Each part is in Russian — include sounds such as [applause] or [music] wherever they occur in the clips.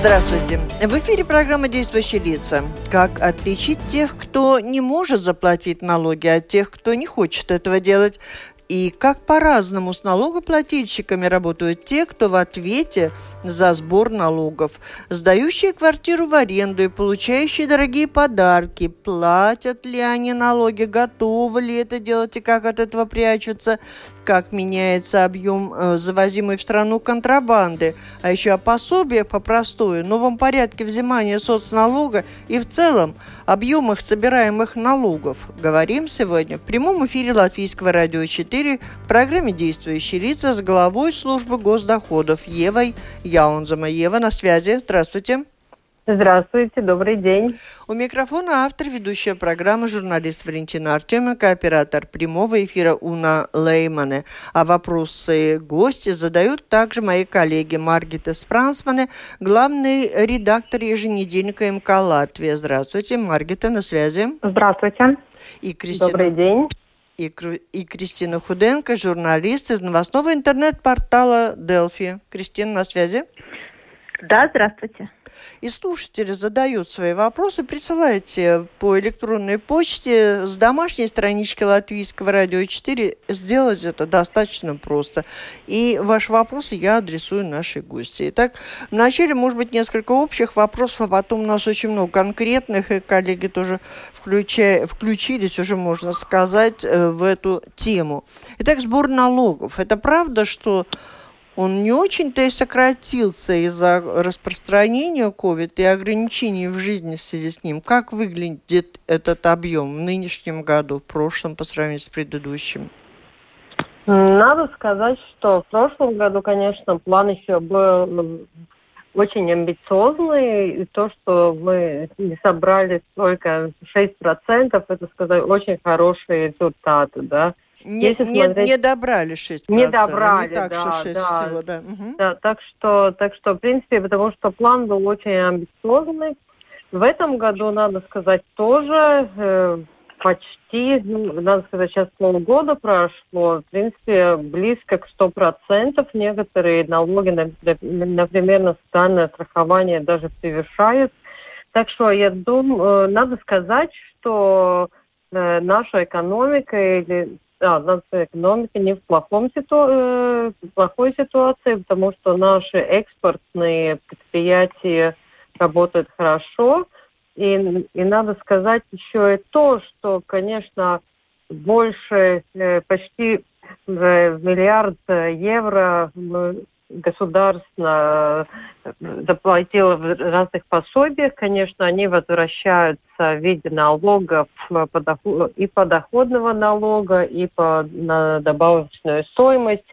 Здравствуйте. В эфире программа «Действующие лица». Как отличить тех, кто не может заплатить налоги, от тех, кто не хочет этого делать? И как по-разному с налогоплательщиками работают те, кто в ответе за сбор налогов. Сдающие квартиру в аренду и получающие дорогие подарки. Платят ли они налоги, готовы ли это делать и как от этого прячутся как меняется объем э, завозимой в страну контрабанды, а еще о пособиях по простой, новом порядке взимания соцналога и в целом объемах собираемых налогов. Говорим сегодня в прямом эфире Латвийского радио 4 в программе «Действующие лица» с главой службы госдоходов Евой Яунзама. Ева на связи. Здравствуйте. Здравствуйте, добрый день. У микрофона автор ведущая программы журналист Валентина Артеменко, оператор прямого эфира Уна Леймане. А вопросы гости задают также мои коллеги Маргита Спрансмане, главный редактор еженедельника МК Латвия. Здравствуйте, Маргита, на связи. Здравствуйте. И Кристина... Добрый день. И, и Кристина Худенко, журналист из новостного интернет-портала Делфи. Кристина, на связи? Да, здравствуйте. И слушатели задают свои вопросы, присылайте по электронной почте с домашней странички Латвийского радио 4. Сделать это достаточно просто. И ваши вопросы я адресую нашей гости. Итак, вначале, может быть, несколько общих вопросов, а потом у нас очень много конкретных, и коллеги тоже включая, включились, уже можно сказать, э, в эту тему. Итак, сбор налогов. Это правда, что он не очень-то и сократился из-за распространения COVID и ограничений в жизни в связи с ним. Как выглядит этот объем в нынешнем году, в прошлом по сравнению с предыдущим? Надо сказать, что в прошлом году, конечно, план еще был очень амбициозный. И то, что мы собрали только 6%, это, сказать, очень хорошие результаты, да. Не, Если не, смотреть... не добрали 6%. Не добрали, не так, да, что 6 да. всего, да. Угу. да. Так что, так что, в принципе, потому что план был очень амбициозный. В этом году, надо сказать, тоже э, почти, ну, надо сказать, сейчас полгода прошло, в принципе, близко к 100%. Некоторые налоги, например, на социальное страхование даже превышают. Так что я думаю, э, надо сказать, что э, наша экономика или да, наша экономика не в плохом ситу... э, плохой ситуации, потому что наши экспортные предприятия работают хорошо. И, и надо сказать еще и то, что, конечно, больше, э, почти в миллиард евро государство э, заплатило в разных пособиях, конечно, они возвращаются в виде налогов и подоходного налога, и по на добавочную стоимость.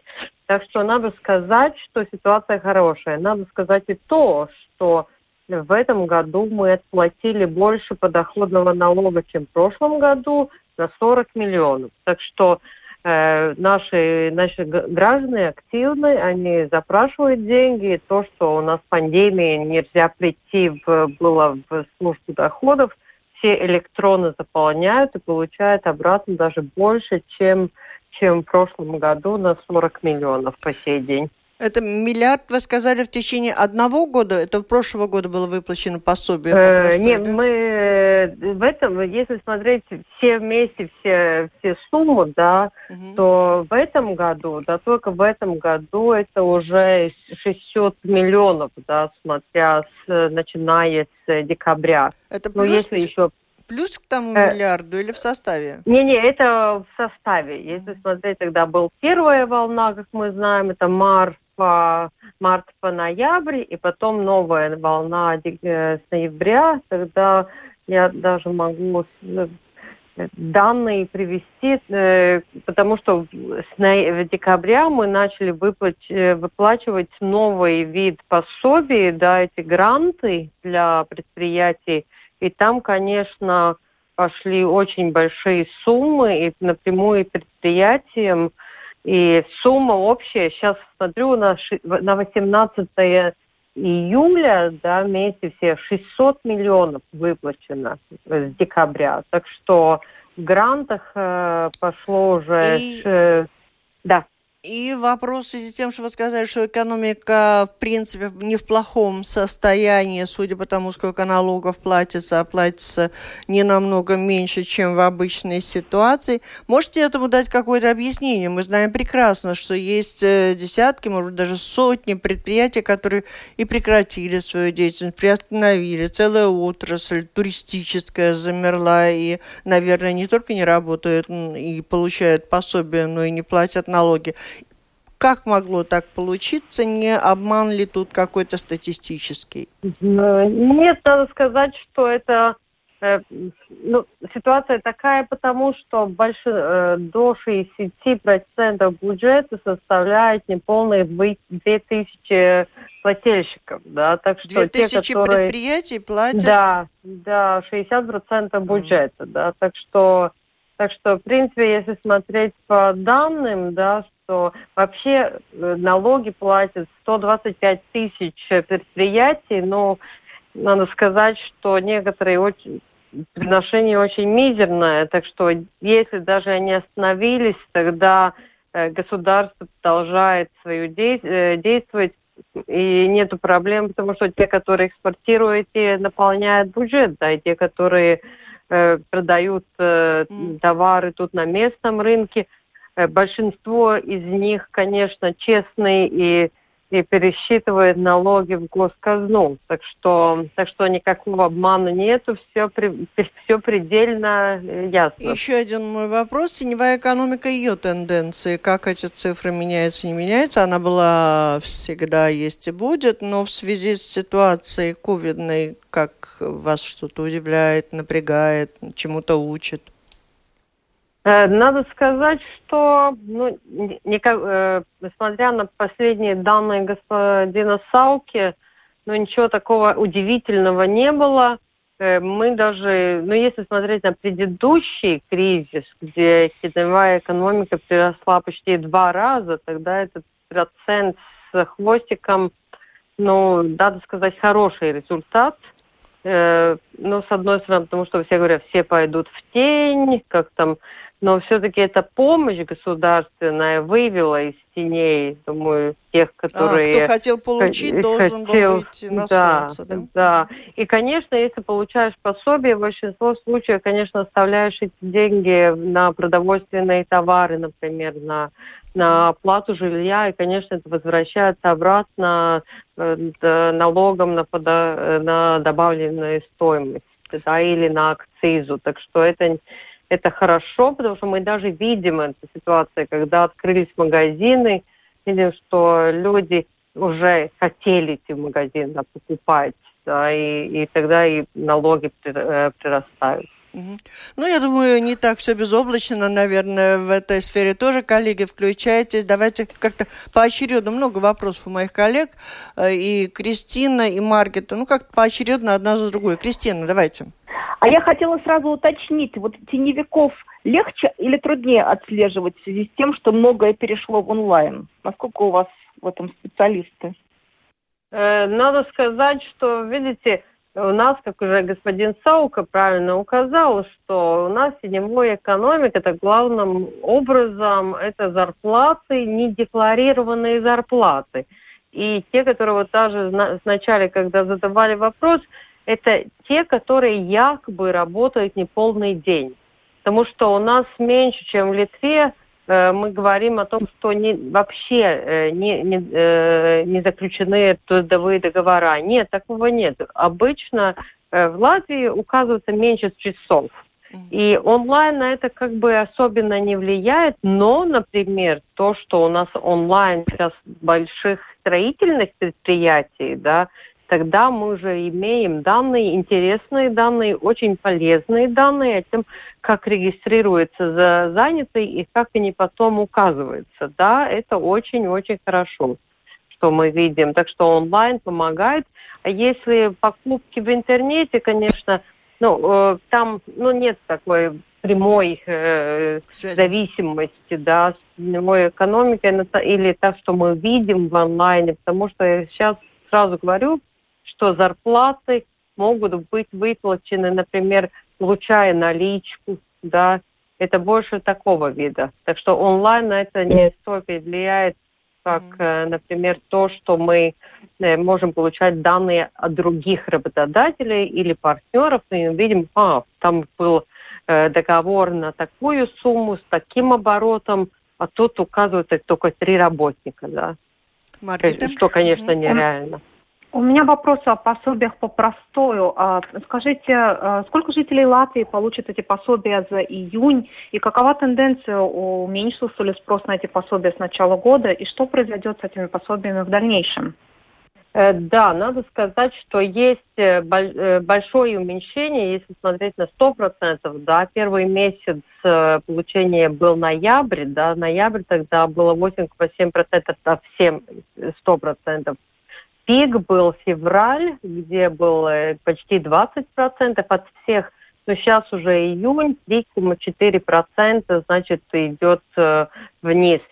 Так что надо сказать, что ситуация хорошая. Надо сказать и то, что в этом году мы отплатили больше подоходного налога, чем в прошлом году, на 40 миллионов. Так что Э, наши, наши граждане активны, они запрашивают деньги. То, что у нас пандемия, нельзя прийти в, было в службу доходов, все электроны заполняют и получают обратно даже больше, чем, чем в прошлом году на 40 миллионов по сей день. Это миллиард, вы сказали, в течение одного года? Это в прошлого года было выплачено пособие? По э, нет, да? мы э, в этом, если смотреть все вместе, все, все суммы, да, угу. то в этом году, да, только в этом году это уже 600 миллионов, да, смотря с, начиная с декабря. Это плюс, Но если еще плюс к тому э, миллиарду или в составе? Не-не, это в составе. Если смотреть, тогда была первая волна, как мы знаем, это март, март по ноябрь, и потом новая волна э, с ноября, тогда я даже могу э, данные привести, э, потому что с декабря мы начали выплачивать новый вид пособий, да, эти гранты для предприятий, и там, конечно, пошли очень большие суммы и напрямую предприятиям. И сумма общая, сейчас смотрю, на, на 18 июля, да, вместе все 600 миллионов выплачено с декабря. Так что в грантах э, пошло уже... И... Ш... Да. И вопрос в связи с тем, что вы сказали, что экономика, в принципе, не в плохом состоянии, судя по тому, сколько налогов платится, а платится не намного меньше, чем в обычной ситуации. Можете этому дать какое-то объяснение? Мы знаем прекрасно, что есть э, десятки, может даже сотни предприятий, которые и прекратили свою деятельность, приостановили. Целая отрасль туристическая замерла и, наверное, не только не работают и получают пособие, но и не платят налоги. Как могло так получиться? Не обман ли тут какой-то статистический? Нет, надо сказать, что это э, ну, ситуация такая, потому что больше, э, до 60% бюджета составляет неполные 2000 плательщиков. Да? Так что 2000 те, которые... предприятий платят? Да, да, 60% бюджета. Mm. Да? Так, что, так что, в принципе, если смотреть по данным, да, что вообще э, налоги платят 125 тысяч предприятий, но надо сказать, что некоторые очень приношение очень мизерное, так что если даже они остановились, тогда э, государство продолжает свою э, действовать, и нету проблем, потому что те, которые экспортируют, те наполняют бюджет, да, и те, которые продают э, товары тут на местном рынке, Э, большинство из них, конечно, честные и, и пересчитывают налоги в госказну. Так что, так что никакого обмана нету, все, [laughs] все предельно э, ясно. Еще один мой вопрос. Теневая экономика, ее тенденции, как эти цифры меняются, не меняются? Она была всегда, есть и будет, но в связи с ситуацией ковидной, как вас что-то удивляет, напрягает, чему-то учит? Э, надо сказать, что, ну, не, э, несмотря на последние данные господина Сауки, ну, ничего такого удивительного не было. Э, мы даже, ну, если смотреть на предыдущий кризис, где теневая экономика приросла почти два раза, тогда этот процент с хвостиком, ну, надо сказать, хороший результат. Ну, с одной стороны, потому что все говорят, все пойдут в тень, как там но все-таки эта помощь государственная вывела из теней, думаю, тех, которые... А, кто хотел получить, должен хотел... был выйти на да, солнце, да? Да, и, конечно, если получаешь пособие, в большинство случаев, конечно, оставляешь эти деньги на продовольственные товары, например, на на оплату жилья, и, конечно, это возвращается обратно э, налогом на, подо, на добавленную стоимость, да, или на акцизу. Так что это это хорошо, потому что мы даже видим эту ситуацию, когда открылись магазины, видим, что люди уже хотели идти в магазин да, покупать, да, и, и тогда и налоги э, прирастают. Ну, я думаю, не так все безоблачно, наверное, в этой сфере тоже. Коллеги, включайтесь. Давайте как-то поочередно. Много вопросов у моих коллег. Э, и Кристина, и Маргита. Ну, как поочередно одна за другой. Кристина, давайте. А я хотела сразу уточнить, вот теневиков легче или труднее отслеживать в связи с тем, что многое перешло в онлайн? Насколько у вас в этом специалисты? Э, надо сказать, что, видите, у нас, как уже господин Саука правильно указал, что у нас седьмой экономик, это главным образом это зарплаты, недекларированные зарплаты. И те, которые вот даже вначале, когда задавали вопрос, это те, которые якобы работают не полный день. Потому что у нас меньше, чем в Литве, э, мы говорим о том, что не, вообще э, не, не, э, не заключены трудовые договора. Нет, такого нет. Обычно в Латвии указывается меньше часов. И онлайн на это как бы особенно не влияет, но, например, то, что у нас онлайн сейчас больших строительных предприятий, да, тогда мы уже имеем данные, интересные данные, очень полезные данные о том, как регистрируется за занятый и как они потом указываются. Да, это очень-очень хорошо, что мы видим. Так что онлайн помогает. А если покупки в интернете, конечно, Ну, э, там, ну, нет такой прямой э, зависимости, да, с мировой экономикой или так, что мы видим в онлайне, потому что я сейчас сразу говорю, что зарплаты могут быть выплачены, например, получая наличку, да, это больше такого вида. Так что онлайн на это не столько влияет, как, э, например, то, что мы э, можем получать данные от других работодателей или партнеров, и видим, а, там был э, договор на такую сумму с таким оборотом, а тут указывается только три работника, да. Маркета. Что, конечно, нереально. У меня вопрос о пособиях по простою. А, скажите, а, сколько жителей Латвии получат эти пособия за июнь, и какова тенденция, уменьшился ли спрос на эти пособия с начала года, и что произойдет с этими пособиями в дальнейшем? Э, да, надо сказать, что есть э, э, большое уменьшение, если смотреть на 100%. Да, первый месяц получения был ноябрь, да, ноябрь тогда было 8,7% от всем 100% пик был февраль, где было почти 20% от всех, но сейчас уже июнь, 3,4%, значит, идет э, вниз.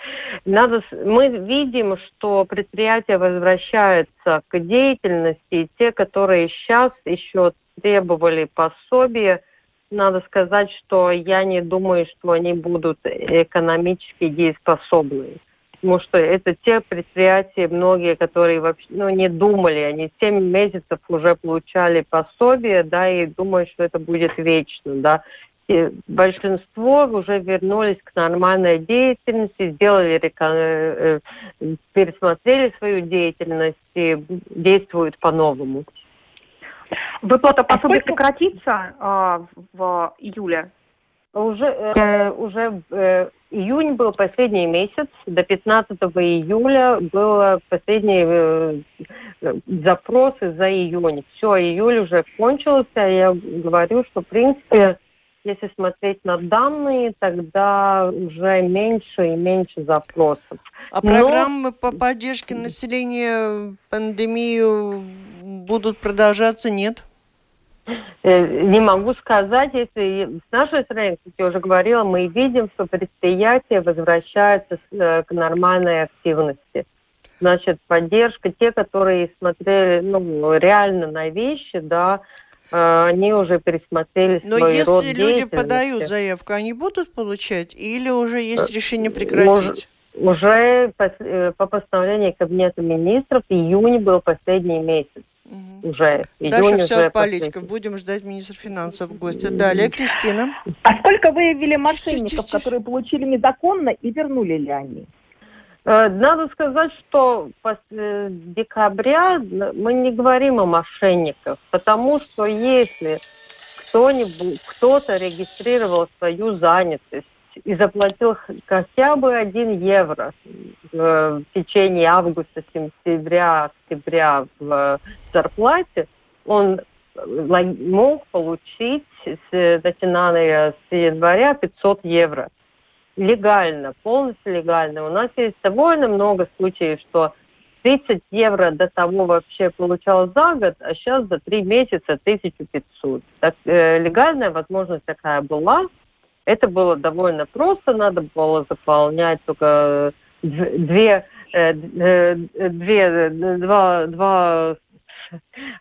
Надо, мы видим, что предприятия возвращаются к деятельности, те, которые сейчас еще требовали пособия, надо сказать, что я не думаю, что они будут экономически дееспособны потому что это те предприятия, многие, которые вообще ну, не думали, они 7 месяцев уже получали пособие, да, и думают, что это будет вечно, да. И большинство уже вернулись к нормальной деятельности, сделали, э, э, пересмотрели свою деятельность и действуют по-новому. Выплата пособия сократится э, в июле? Уже, э, уже э, июнь был последний месяц, до 15 июля был последний э, запросы за июнь. Все, июль уже кончился, я говорю, что, в принципе, если смотреть на данные, тогда уже меньше и меньше запросов. А Но... программы по поддержке населения пандемию будут продолжаться, нет? Э, не могу сказать, если с нашей стороны, как я уже говорила, мы видим, что предприятия возвращаются э, к нормальной активности. Значит, поддержка, те, которые смотрели ну, реально на вещи, да, э, они уже пересмотрели Но свой если род люди подают заявку, они будут получать или уже есть решение прекратить? Уже по, по постановлению Кабинета министров июнь был последний месяц. Угу. Уже Дальше все от политиков. Будем ждать министра финансов в гости. Далее, Кристина. А сколько выявили мошенников, которые получили незаконно, и вернули ли они? Э, надо сказать, что после декабря мы не говорим о мошенниках, потому что если кто-нибудь, кто-то регистрировал свою занятость и заплатил хотя бы один евро в течение августа, сентября, октября в зарплате, он мог получить, начиная с января, 500 евро. Легально, полностью легально. У нас есть довольно много случаев, что 30 евро до того вообще получал за год, а сейчас за 3 месяца 1500. Так, э, легальная возможность такая была, это было довольно просто, надо было заполнять только две, э, э, две, два, два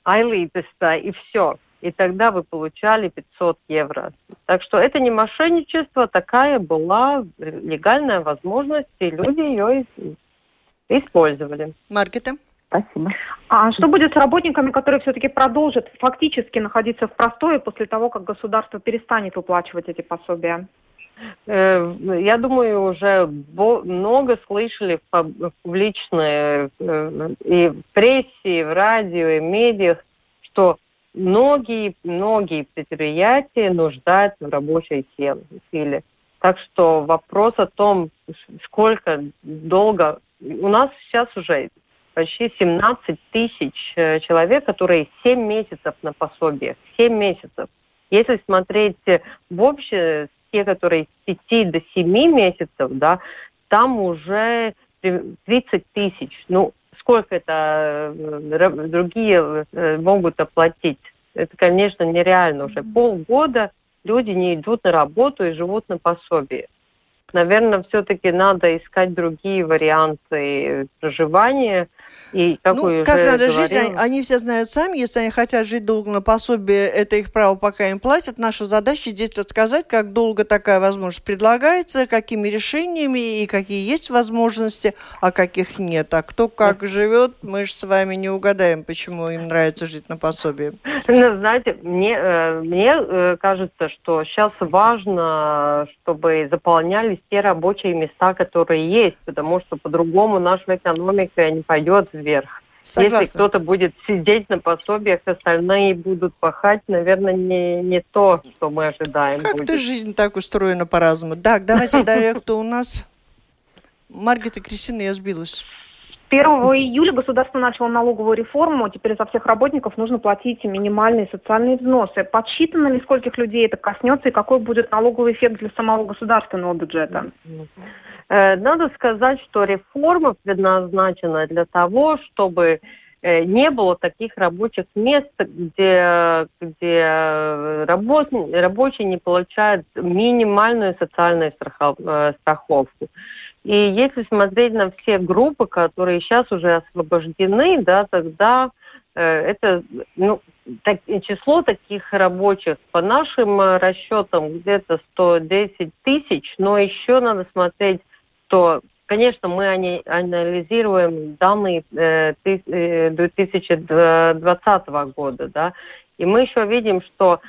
айлитеста и все. И тогда вы получали 500 евро. Так что это не мошенничество, такая была легальная возможность, и люди ее использовали. Маркета? Спасибо. А что будет с работниками, которые все-таки продолжат фактически находиться в простое после того, как государство перестанет выплачивать эти пособия? Э, я думаю, уже много слышали в публичной э, и в прессе, и в радио, и в медиах, что многие, многие предприятия нуждаются в рабочей силе. Так что вопрос о том, сколько долго... У нас сейчас уже почти 17 тысяч э, человек, которые 7 месяцев на пособиях. 7 месяцев. Если смотреть в общем, те, которые с 5 до 7 месяцев, да, там уже 30 тысяч. Ну, сколько это э, другие э, могут оплатить? это, конечно, нереально уже. Полгода люди не идут на работу и живут на пособии наверное, все-таки надо искать другие варианты проживания. И, как ну, как надо говорил... жить, они, они все знают сами. Если они хотят жить долго на пособие, это их право, пока им платят. Наша задача здесь рассказать, как долго такая возможность предлагается, какими решениями и какие есть возможности, а каких нет. А кто как живет, мы же с вами не угадаем, почему им нравится жить на пособие. [laughs] Ну, знаете, мне, э, мне э, кажется, что сейчас важно, чтобы заполнялись те рабочие места, которые есть, потому что по-другому наша экономика не пойдет вверх. Согласна. Если кто-то будет сидеть на пособиях, остальные будут пахать, наверное, не, не то, что мы ожидаем. Как-то жизнь так устроена по-разному. Так, давайте [laughs] далее, кто у нас? Маргита Кристина, я сбилась. 1 июля государство начало налоговую реформу. Теперь за всех работников нужно платить минимальные социальные взносы. Подсчитано ли, скольких людей это коснется и какой будет налоговый эффект для самого государственного бюджета? Э, надо сказать, что реформа предназначена для того, чтобы э, не было таких рабочих мест, где, где работ, рабочий не получает минимальную социальную э, страховку. И если смотреть на все группы, которые сейчас уже освобождены, да, тогда э, это ну, так, число таких рабочих по нашим э, расчетам где-то 110 тысяч, но еще надо смотреть, что, конечно, мы анализируем данные э, 2020 э, года, да, и мы еще видим, что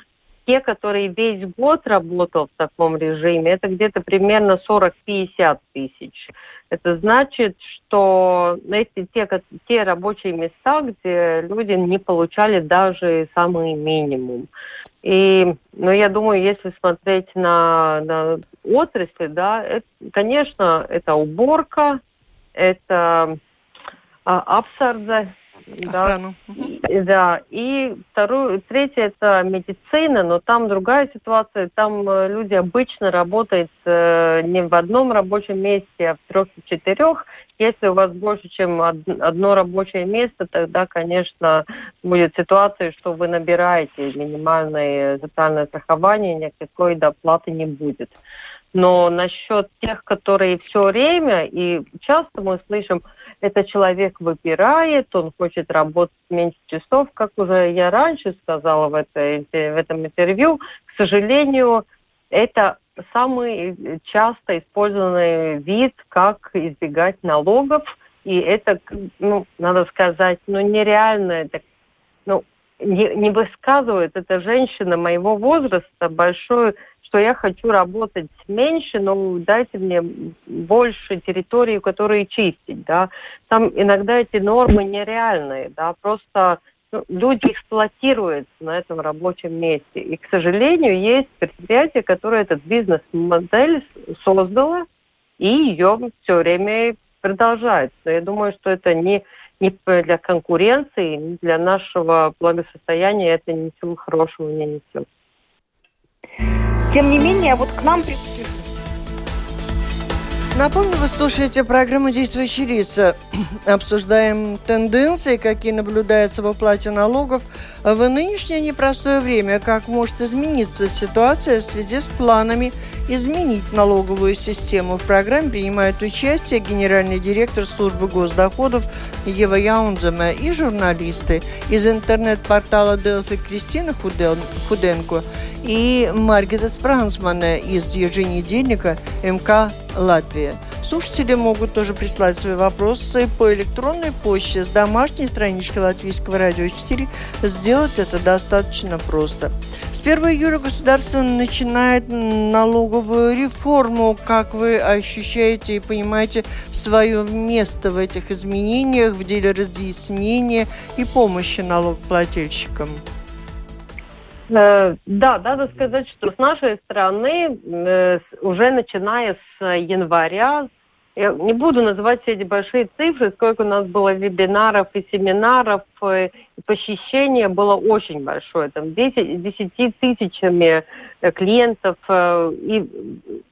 те, которые весь год работал в таком режиме, это где-то примерно 40-50 тысяч. Это значит, что эти те, те рабочие места, где люди не получали даже самый минимум. И, ну, я думаю, если смотреть на, на отрасли, да, это, конечно, это уборка, это а, абсардзе, Охрану. Да. да. И вторую, третье это медицина, но там другая ситуация. Там э, люди обычно работают э, не в одном рабочем месте, а в трех-четырех. Если у вас больше, чем одно рабочее место, тогда, конечно, будет ситуация, что вы набираете минимальное социальное страхование, никакой доплаты не будет. Но насчет тех, которые все время, и часто мы слышим, это человек выбирает, он хочет работать меньше часов, как уже я раньше сказала в, этой, в этом интервью, к сожалению, это самый часто использованный вид, как избегать налогов, и это, ну, надо сказать, ну, нереально, это, ну, не, не высказывает эта женщина моего возраста большую что я хочу работать меньше, но дайте мне больше территории, которые чистить, да. Там иногда эти нормы нереальные, да, просто ну, люди эксплуатируют на этом рабочем месте. И, к сожалению, есть предприятие, которое этот бизнес-модель создало, и ее все время продолжает. Но я думаю, что это не, не для конкуренции, не для нашего благосостояния это ничего хорошего не несет. Тем не менее, вот к нам Напомню, вы слушаете программу «Действующие лица». [clears throat] Обсуждаем тенденции, какие наблюдаются в оплате налогов в нынешнее непростое время, как может измениться ситуация в связи с планами изменить налоговую систему. В программе принимают участие генеральный директор службы госдоходов Ева Яунзема и журналисты из интернет-портала Делфи Кристина Худенко и Маргита Спрансмана из еженедельника МК Латвия. Слушатели могут тоже прислать свои вопросы по электронной почте с домашней странички Латвийского радио 4. Сделать это достаточно просто. С 1 июля государство начинает налоговую реформу. Как вы ощущаете и понимаете свое место в этих изменениях в деле разъяснения и помощи налогоплательщикам? Э, да, надо сказать, что с нашей стороны э, уже начиная с января, я не буду называть все эти большие цифры, сколько у нас было вебинаров и семинаров, э, и посещения было очень большое, там 10, 10 тысячами клиентов и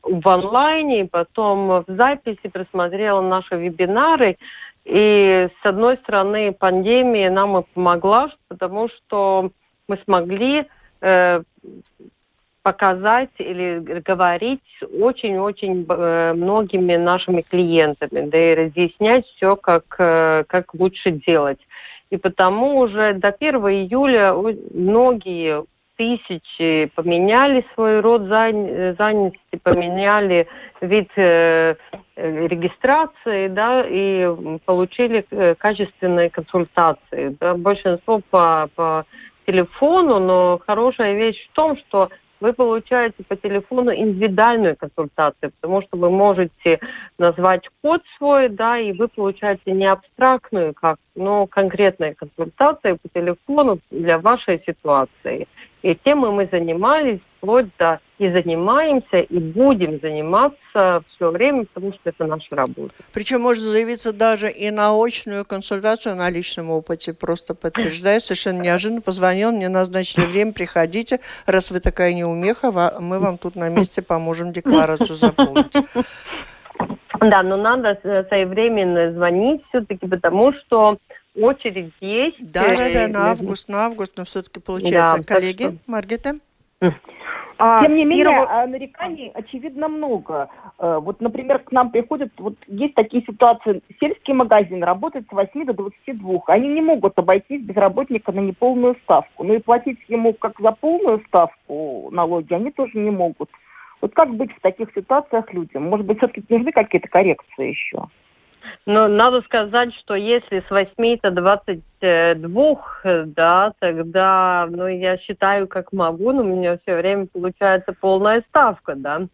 в онлайне, и потом в записи просмотрела наши вебинары. И с одной стороны, пандемия нам и помогла, потому что мы смогли э, показать или говорить очень-очень э, многими нашими клиентами, да и разъяснять все, как, э, как лучше делать. И потому уже до 1 июля многие тысячи поменяли свой род занятости, поменяли вид э, регистрации, да, и получили э, качественные консультации. Да. Большинство по, по телефону, но хорошая вещь в том, что вы получаете по телефону индивидуальную консультацию, потому что вы можете назвать код свой, да, и вы получаете не абстрактную, как, но конкретную консультацию по телефону для вашей ситуации. И темой мы занимались вплоть до и занимаемся, и будем заниматься все время, потому что это наша работа. Причем можно заявиться даже и на очную консультацию на личном опыте. Просто подтверждаю, совершенно неожиданно позвонил, мне назначили время, приходите. Раз вы такая неумеха, мы вам тут на месте поможем декларацию заполнить. Да, но надо своевременно звонить все-таки, потому что очередь есть. Да, да, да, на август, на август, но все-таки получается. Да, Коллеги, что... Маргита? А, Тем не менее, первого... нареканий очевидно много. Э, вот, например, к нам приходят, вот есть такие ситуации, сельский магазин работает с 8 до 22. Они не могут обойтись без работника на неполную ставку. Ну и платить ему как за полную ставку налоги они тоже не могут. Вот как быть в таких ситуациях людям? Может быть, все-таки нужны какие-то коррекции еще? Но надо сказать, что если с 8 до 22, да, тогда, ну, я считаю, как могу, но у меня все время получается полная ставка, да.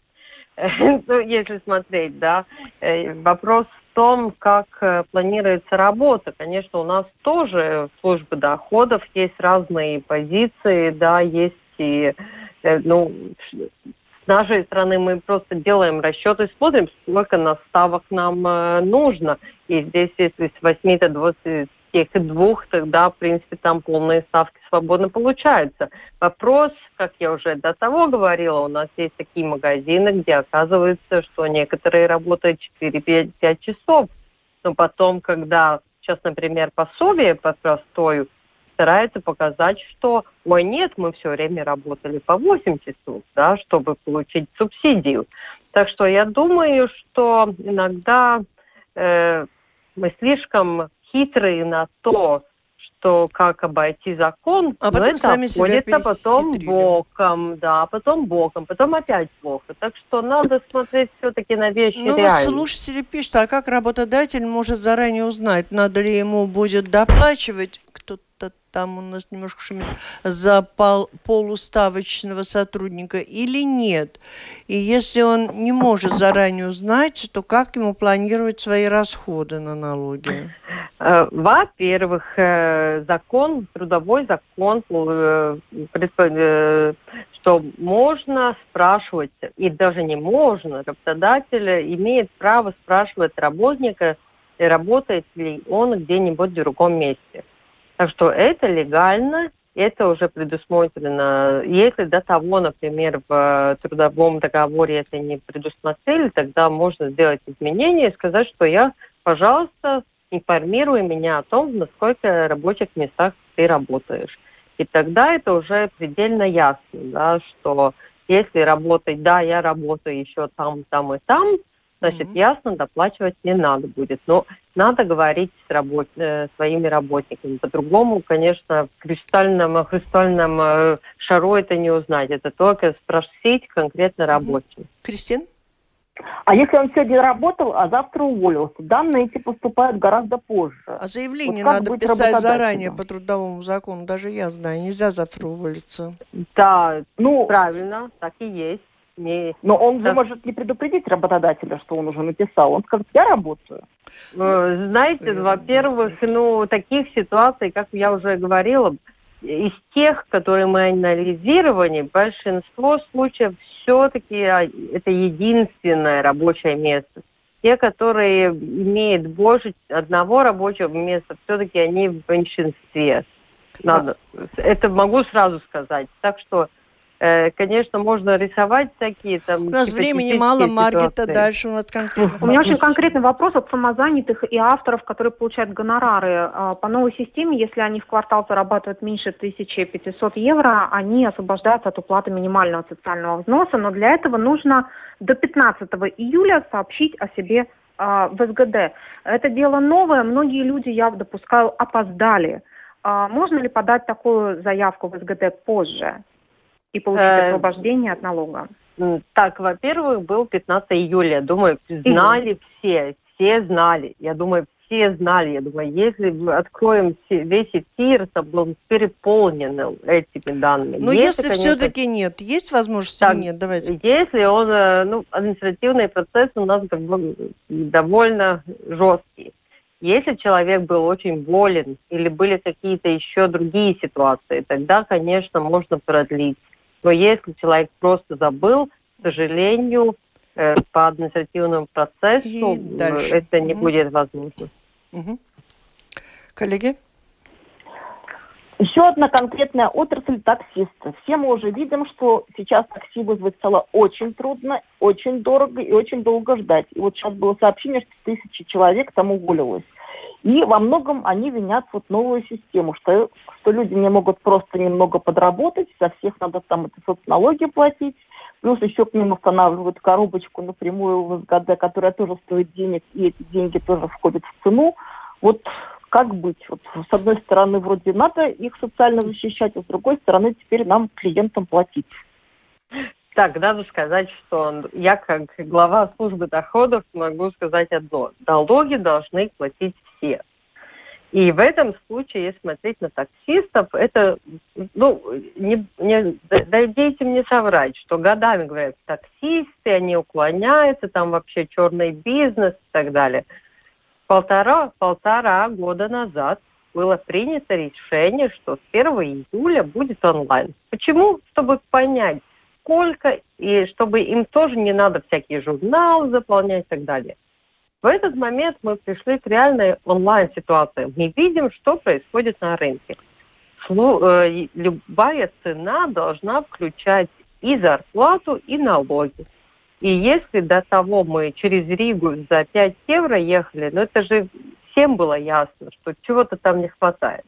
[laughs] ну, если смотреть, да. Э, вопрос в том, как э, планируется работа. Конечно, у нас тоже в службе доходов есть разные позиции, да, есть и э, ну, нашей стороны мы просто делаем расчеты, смотрим, сколько наставок нам э, нужно. И здесь, если с 8 до 22, тогда, в принципе, там полные ставки свободно получаются. Вопрос, как я уже до того говорила, у нас есть такие магазины, где оказывается, что некоторые работают 4-5 часов. Но потом, когда сейчас, например, пособие по простою старается показать, что, ой, нет, мы все время работали по 8 часов, да, чтобы получить субсидию. Так что я думаю, что иногда э, мы слишком хитрые на то, что как обойти закон, а потом но это сами обходится потом боком, да, потом боком, потом опять плохо. Так что надо смотреть все-таки на вещи ну, реально. Вот слушатели пишут, а как работодатель может заранее узнать, надо ли ему будет доплачивать кто-то там у нас немножко шумит, за пол, полуставочного сотрудника или нет. И если он не может заранее узнать, то как ему планировать свои расходы на налоги? Э, во-первых, э, закон, трудовой закон, э, что можно спрашивать, и даже не можно, работодатель имеет право спрашивать работника, работает ли он где-нибудь в другом месте. Так что это легально, это уже предусмотрено. Если до того, например, в трудовом договоре это не предусмотрели, тогда можно сделать изменения и сказать, что я, пожалуйста, информируй меня о том, на сколько рабочих местах ты работаешь. И тогда это уже предельно ясно, да, что если работать, да, я работаю еще там, там и там, значит, mm-hmm. ясно, доплачивать не надо будет. Но надо говорить с работ... э, своими работниками. По-другому, конечно, в кристальном, кристальном э, шару это не узнать. Это только спросить конкретно рабочим. Mm-hmm. Кристин? А если он сегодня работал, а завтра уволился, данные эти поступают гораздо позже. А заявление вот надо писать заранее по трудовому закону, даже я знаю, нельзя завтра уволиться. Да, ну правильно, так и есть. Не... Но он же может не предупредить работодателя, что он уже написал. Он скажет, я работаю. Э, знаете, во-первых, ну, таких ситуаций, как я уже говорила, из тех, которые мы анализировали, большинство случаев все-таки а, это единственное рабочее место. Те, которые имеют больше одного рабочего места, все-таки они в меньшинстве. Надо, это могу сразу сказать. Так что конечно, можно рисовать всякие там... У нас времени мало, Маргита, дальше у нас конкретно. У меня очень конкретный вопрос от самозанятых и авторов, которые получают гонорары. А, по новой системе, если они в квартал зарабатывают меньше 1500 евро, они освобождаются от уплаты минимального социального взноса, но для этого нужно до 15 июля сообщить о себе а, в СГД. Это дело новое, многие люди, я допускаю, опоздали. А, можно ли подать такую заявку в СГД позже? И получить э, освобождение от налога? Так, во-первых, был 15 июля. Думаю, знали все, все знали. Я думаю, все знали. Я думаю, если мы откроем весь эфир, то был переполнен этими данными. Но если, если все-таки нет, есть возможность так, или нет? Давайте. Если он, э, ну, административный процесс у нас как бы довольно жесткий. Если человек был очень болен или были какие-то еще другие ситуации, тогда, конечно, можно продлить но если человек просто забыл, к сожалению, э, по административному процессу это не угу. будет возможно. Угу. Коллеги? Еще одна конкретная отрасль – таксисты. Все мы уже видим, что сейчас такси вызвать стало очень трудно, очень дорого и очень долго ждать. И вот сейчас было сообщение, что тысячи человек там уволилось. И во многом они винят вот новую систему, что, что люди не могут просто немного подработать, со всех надо там это соцналоги платить, плюс еще к ним устанавливают коробочку напрямую в СГД, которая тоже стоит денег, и эти деньги тоже входят в цену. Вот как быть? Вот, с одной стороны, вроде надо их социально защищать, а с другой стороны, теперь нам, клиентам, платить. Так, надо сказать, что я как глава службы доходов могу сказать одно. Налоги должны платить все. И в этом случае, если смотреть на таксистов, это, ну, не, не, дайте мне соврать, что годами говорят, таксисты, они уклоняются, там вообще черный бизнес и так далее. Полтора, полтора года назад было принято решение, что с 1 июля будет онлайн. Почему? Чтобы понять, сколько, и чтобы им тоже не надо всякие журналы заполнять и так далее. В этот момент мы пришли к реальной онлайн-ситуации. Мы видим, что происходит на рынке. Э, любая цена должна включать и зарплату, и налоги. И если до того мы через Ригу за 5 евро ехали, ну это же всем было ясно, что чего-то там не хватает.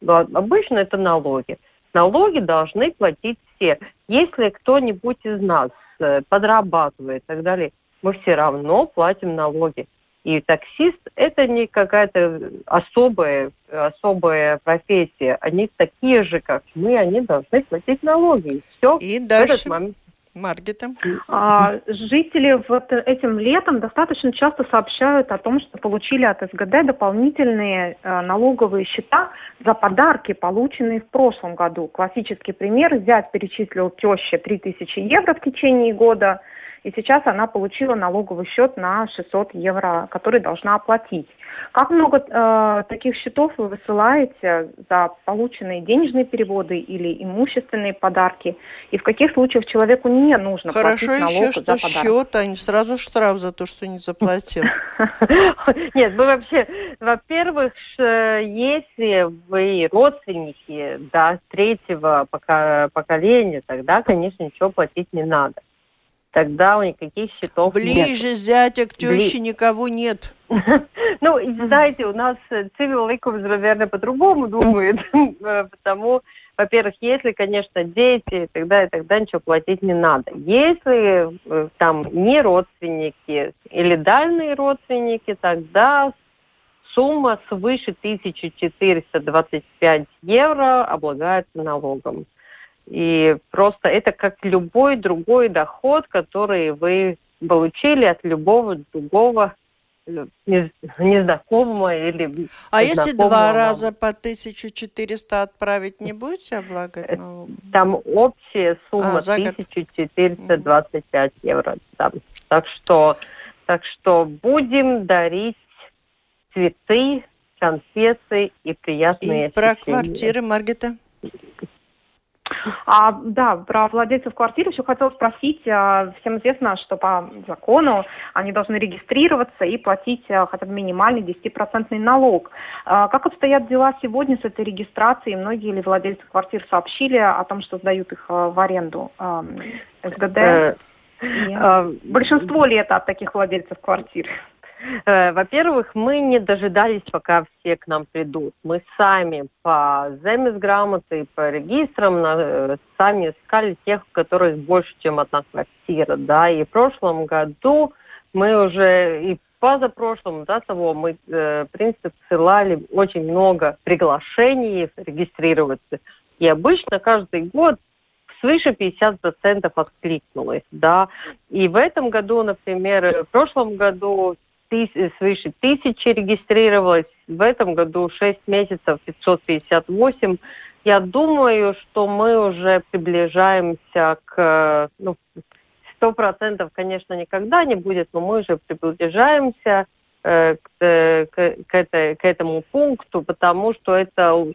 Но обычно это налоги. Налоги должны платить все. Если кто-нибудь из нас э, подрабатывает и так далее, мы все равно платим налоги. И таксист – это не какая-то особая, особая профессия. Они такие же, как мы, они должны платить налоги. И все. И дальше. момент... Маргита. Жители вот этим летом достаточно часто сообщают о том, что получили от СГД дополнительные э, налоговые счета за подарки, полученные в прошлом году. Классический пример. Зять перечислил теще 3000 евро в течение года – и сейчас она получила налоговый счет на 600 евро, который должна оплатить. Как много э, таких счетов вы высылаете за полученные денежные переводы или имущественные подарки? И в каких случаях человеку не нужно Хорошо платить налог еще, что за счет, а не сразу штраф за то, что не заплатил. [laughs] Нет, мы вообще, во-первых, если вы родственники да, третьего поколения, тогда, конечно, ничего платить не надо тогда у никаких счетов Ближе нет. зятя к теще Бли... никого нет. [laughs] Ну, знаете, у нас цивил ликов, наверное, по-другому думает, [laughs] э, потому, во-первых, если, конечно, дети, тогда и тогда ничего платить не надо. Если э, там не родственники или дальние родственники, тогда сумма свыше 1425 евро облагается налогом. И просто это как любой другой доход, который вы получили от любого другого э, незнакомого или А если два раза по 1400 отправить, не будете облагать? Ну... Там общая сумма а, 1425 евро. Там. Так что так что будем дарить цветы, конфеты и приятные И про квартиры, Маргита? А, да, про владельцев квартир еще хотела спросить. А, всем известно, что по закону они должны регистрироваться и платить а, хотя бы минимальный 10% налог. А, как обстоят дела сегодня с этой регистрацией? Многие ли владельцы квартир сообщили о том, что сдают их в аренду? СГД? Э, Большинство ли это от таких владельцев квартир? Э, во-первых, мы не дожидались, пока все к нам придут. Мы сами по землеграмоты, по регистрам э, сами искали тех, у которых больше, чем одна квартира. Да? И в прошлом году мы уже и позапрошлом, да, того мы, э, в принципе, ссылали очень много приглашений регистрироваться. И обычно каждый год свыше 50% откликнулось, да. И в этом году, например, в прошлом году тыс, свыше тысячи регистрировалось. В этом году 6 месяцев 558. Я думаю, что мы уже приближаемся к... Ну, сто процентов, конечно, никогда не будет, но мы уже приближаемся э, к, э, к, к, это, к этому пункту, потому что это...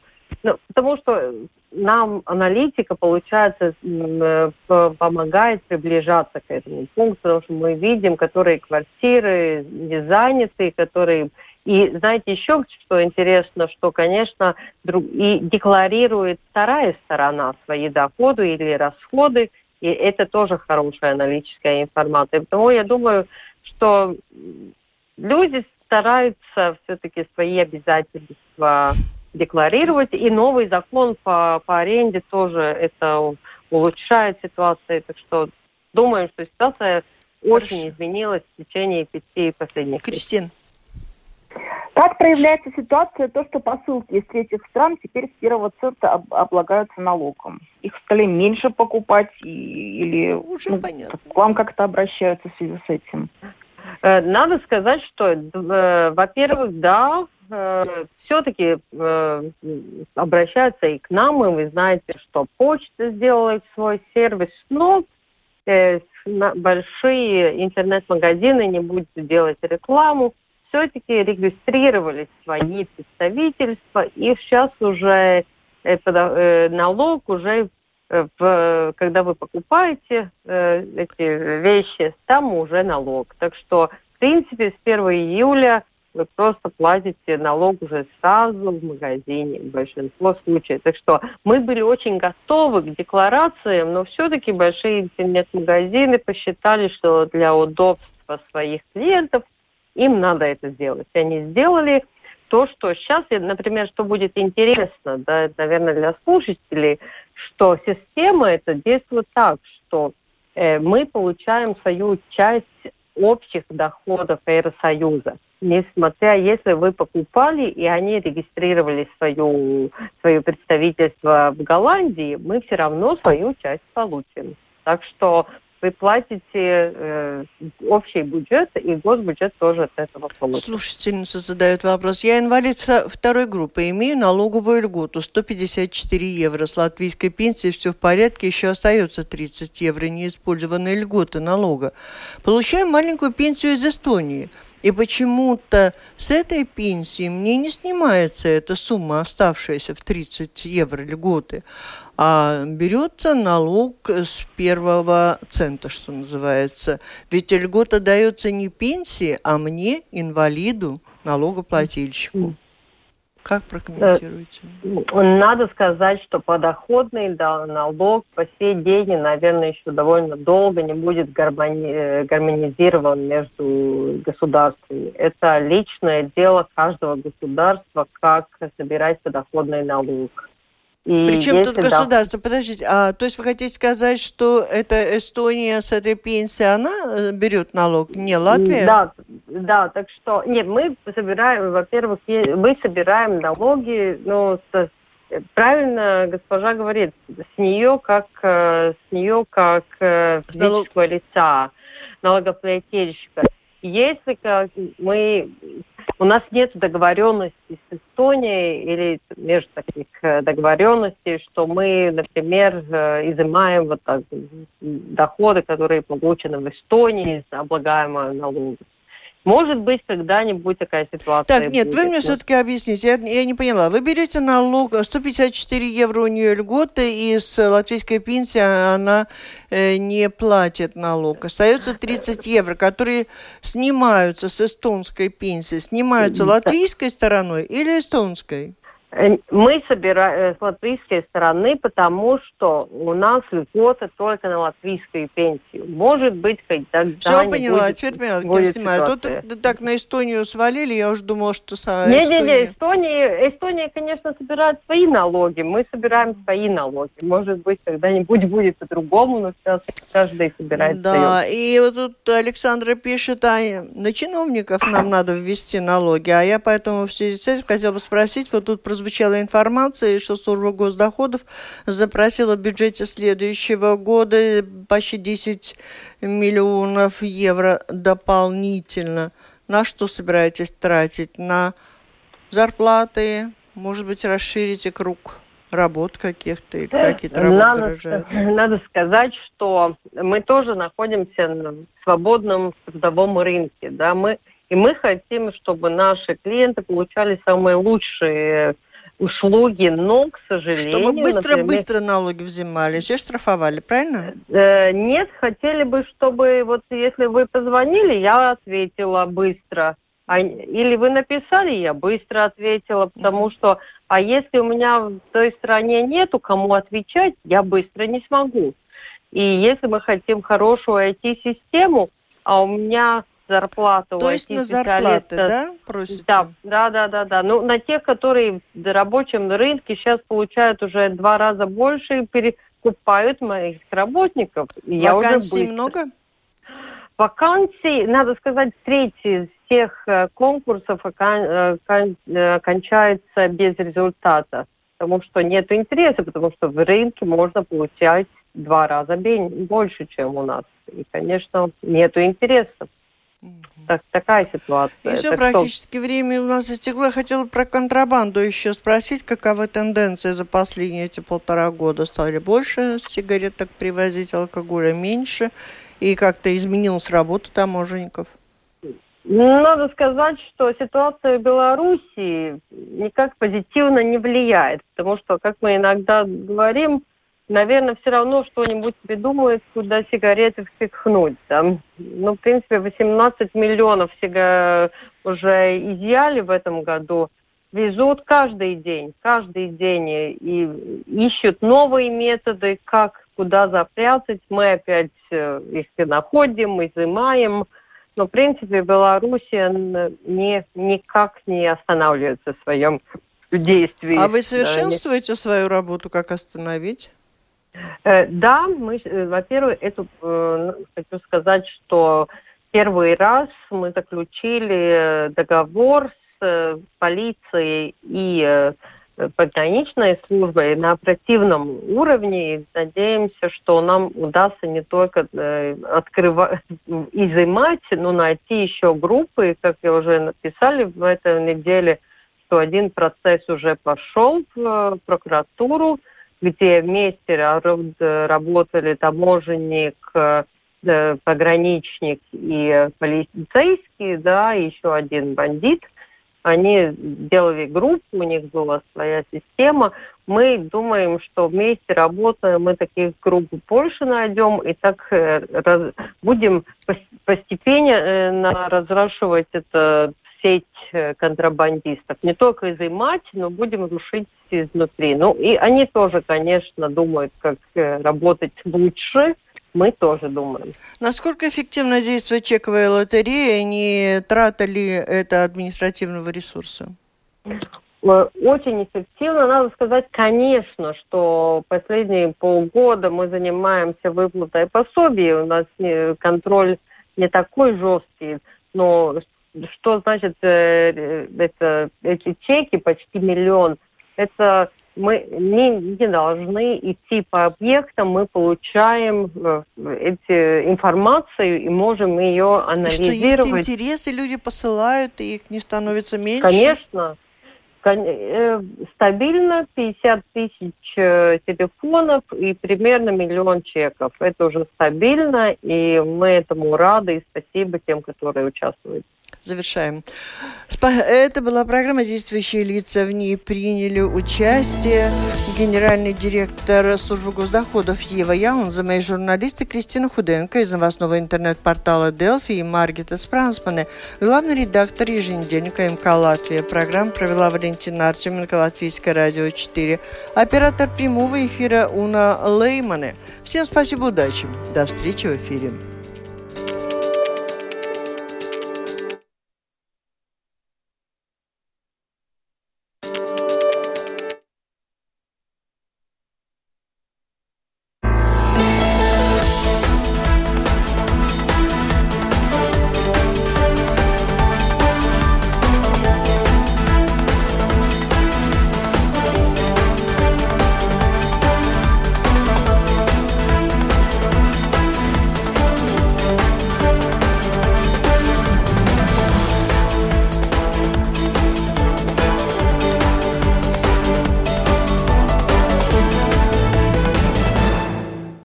Ну, потому что нам аналитика, получается, э, помогает приближаться к этому пункту, потому что мы видим, которые квартиры не заняты, которые... И знаете, еще что интересно, что, конечно, и декларирует вторая сторона свои доходы или расходы, и это тоже хорошая аналитическая информация. Потому я думаю, что люди стараются все-таки свои обязательства декларировать. И новый закон по, по аренде тоже это улучшает ситуацию. Так что думаю, что ситуация Хорошо. очень изменилась в течение пяти последних лет. Кристин. Как проявляется ситуация, то, что посылки из третьих стран теперь с первого цента облагаются налогом? Их стали меньше покупать и, или Уже ну, понятно. к вам как-то обращаются в связи с этим? Э, надо сказать, что, э, во-первых, да, э, все-таки э, обращаются и к нам, и вы знаете, что почта сделала свой сервис, но э, большие интернет-магазины не будут делать рекламу, все-таки регистрировали свои представительства, и сейчас уже э, налог уже э, в, когда вы покупаете э, эти вещи, там уже налог. Так что, в принципе, с 1 июля вы просто платите налог уже сразу в магазине в большинство случаев. Так что мы были очень готовы к декларациям, но все-таки большие интернет-магазины посчитали, что для удобства своих клиентов им надо это сделать. Они сделали то, что сейчас, например, что будет интересно, да, наверное, для слушателей, что система это действует так, что э, мы получаем свою часть общих доходов Евросоюза несмотря, если вы покупали, и они регистрировали свою, свое представительство в Голландии, мы все равно свою часть получим. Так что вы платите э, общий бюджет, и госбюджет тоже от этого получит. Слушательница задает вопрос. Я инвалид второй группы, имею налоговую льготу 154 евро. С латвийской пенсией все в порядке, еще остается 30 евро неиспользованной льготы налога. Получаю маленькую пенсию из Эстонии – и почему-то с этой пенсии мне не снимается эта сумма, оставшаяся в 30 евро льготы, а берется налог с первого цента, что называется. Ведь льгота дается не пенсии, а мне, инвалиду, налогоплательщику. Как прокомментируете? Э, надо сказать, что подоходный налог по сей день, наверное, еще довольно долго не будет гармони... Э, гармонизирован между государствами. Это личное дело каждого государства, как собирать подоходный налог. И Причем тут государство? Да... Подождите, а то есть вы хотите сказать, что это Эстония с этой пенсией, она э, берет налог, не Латвия? Да, да, так что, нет, мы собираем, во-первых, мы собираем налоги, ну, с, правильно госпожа говорит, с нее как, э, с нее как э, физического лица, налогоплательщика. Если как мы у нас нет договоренности с Эстонией или между таких э, договоренностей, что мы, например, э, изымаем вот так доходы, которые получены в Эстонии из облагаемого налога. Может быть, когда-нибудь такая ситуация Так, нет, будет. вы мне все-таки объясните, я, я не поняла. Вы берете налог, 154 евро у нее льготы, и с латвийской пенсии она э, не платит налог. Остается 30 евро, которые снимаются с эстонской пенсии. Снимаются латвийской стороной или эстонской? Э, мы собираем э, с латвийской стороны, потому что у нас льгота только на латвийскую пенсию. Может быть, когда Все поняла, теперь поняла, будет снимаю. Тут так на Эстонию свалили, я уже думала, что... Не-не-не, Эстония, Эстония, конечно, собирает свои налоги, мы собираем свои налоги. Может быть, когда-нибудь будет по-другому, но сейчас каждый собирает Да, свое. и вот тут Александра пишет, а на чиновников нам надо ввести налоги, а я поэтому в связи с этим хотела бы спросить, вот тут прозвучало прозвучала информация, что служба госдоходов запросила в бюджете следующего года почти 10 миллионов евро дополнительно. На что собираетесь тратить? На зарплаты? Может быть, расширите круг работ каких-то или какие-то работы надо, дорожают? Надо сказать, что мы тоже находимся на свободном трудовом рынке. Да? Мы, и мы хотим, чтобы наши клиенты получали самые лучшие услуги, но, к сожалению... Чтобы быстро-быстро например... налоги взимали, все штрафовали, правильно? Э, нет, хотели бы, чтобы вот если вы позвонили, я ответила быстро. А, или вы написали, я быстро ответила, потому что, а если у меня в той стране нету кому отвечать, я быстро не смогу. И если мы хотим хорошую IT-систему, а у меня зарплату. То есть на зарплаты, да, просите? Да, да, да, да, да. Ну, на тех, которые в рабочем рынке сейчас получают уже два раза больше и перекупают моих работников. Вакансий я уже много? Вакансий, надо сказать, третий из всех э, конкурсов э, э, кончается без результата, потому что нет интереса, потому что в рынке можно получать два раза больше, чем у нас. И, конечно, нет интереса. Так, такая ситуация. И все, так практически что... время у нас истекло. Я хотела про контрабанду еще спросить, какова тенденция за последние эти полтора года? Стали больше сигареток привозить, алкоголя меньше? И как-то изменилась работа таможенников? Надо сказать, что ситуация в Беларуси никак позитивно не влияет, потому что, как мы иногда говорим, наверное, все равно что-нибудь придумают, куда сигареты впихнуть. Да? Ну, в принципе, 18 миллионов сига... уже изъяли в этом году. Везут каждый день, каждый день и ищут новые методы, как куда запрятать. Мы опять э, их находим, изымаем. Но, в принципе, Белоруссия не, никак не останавливается в своем действии. А вы совершенствуете да, свою работу, как остановить? Э, да, мы, э, во-первых, эту, э, хочу сказать, что первый раз мы заключили договор с полицией и пограничной службой на оперативном уровне. И надеемся, что нам удастся не только открывать, [laughs] изымать, но найти еще группы, как я уже написали в этой неделе, что один процесс уже пошел в прокуратуру, где вместе работали таможенник, э, пограничник и полицейский, да, еще один бандит. Они делали группу, у них была своя система. Мы думаем, что вместе работаем, мы таких групп больше найдем, и так э, раз, будем постепенно разрушивать это сеть э, контрабандистов. Не только изымать, но будем рушить изнутри. Ну, и они тоже, конечно, думают, как э, работать лучше. Мы тоже думаем. Насколько эффективно действует чековая лотерея? Не трата ли это административного ресурса? Э, очень эффективно. Надо сказать, конечно, что последние полгода мы занимаемся выплатой пособий. У нас контроль не такой жесткий, но что значит э, это, эти чеки, почти миллион, это мы не, не должны идти по объектам, мы получаем э, эти информацию и можем ее анализировать. Что есть интересы, люди посылают, и их не становится меньше? Конечно. Э, стабильно 50 тысяч телефонов и примерно миллион чеков. Это уже стабильно, и мы этому рады, и спасибо тем, которые участвуют. Завершаем. Это была программа «Действующие лица». В ней приняли участие генеральный директор службы госдоходов Ева Яунзема и журналисты Кристина Худенко из новостного интернет-портала «Делфи» и Маргита Спрансмане, главный редактор еженедельника МК «Латвия». Программу провела Валентина Артеменко, Латвийское радио 4, оператор прямого эфира Уна Леймане. Всем спасибо, удачи. До встречи в эфире.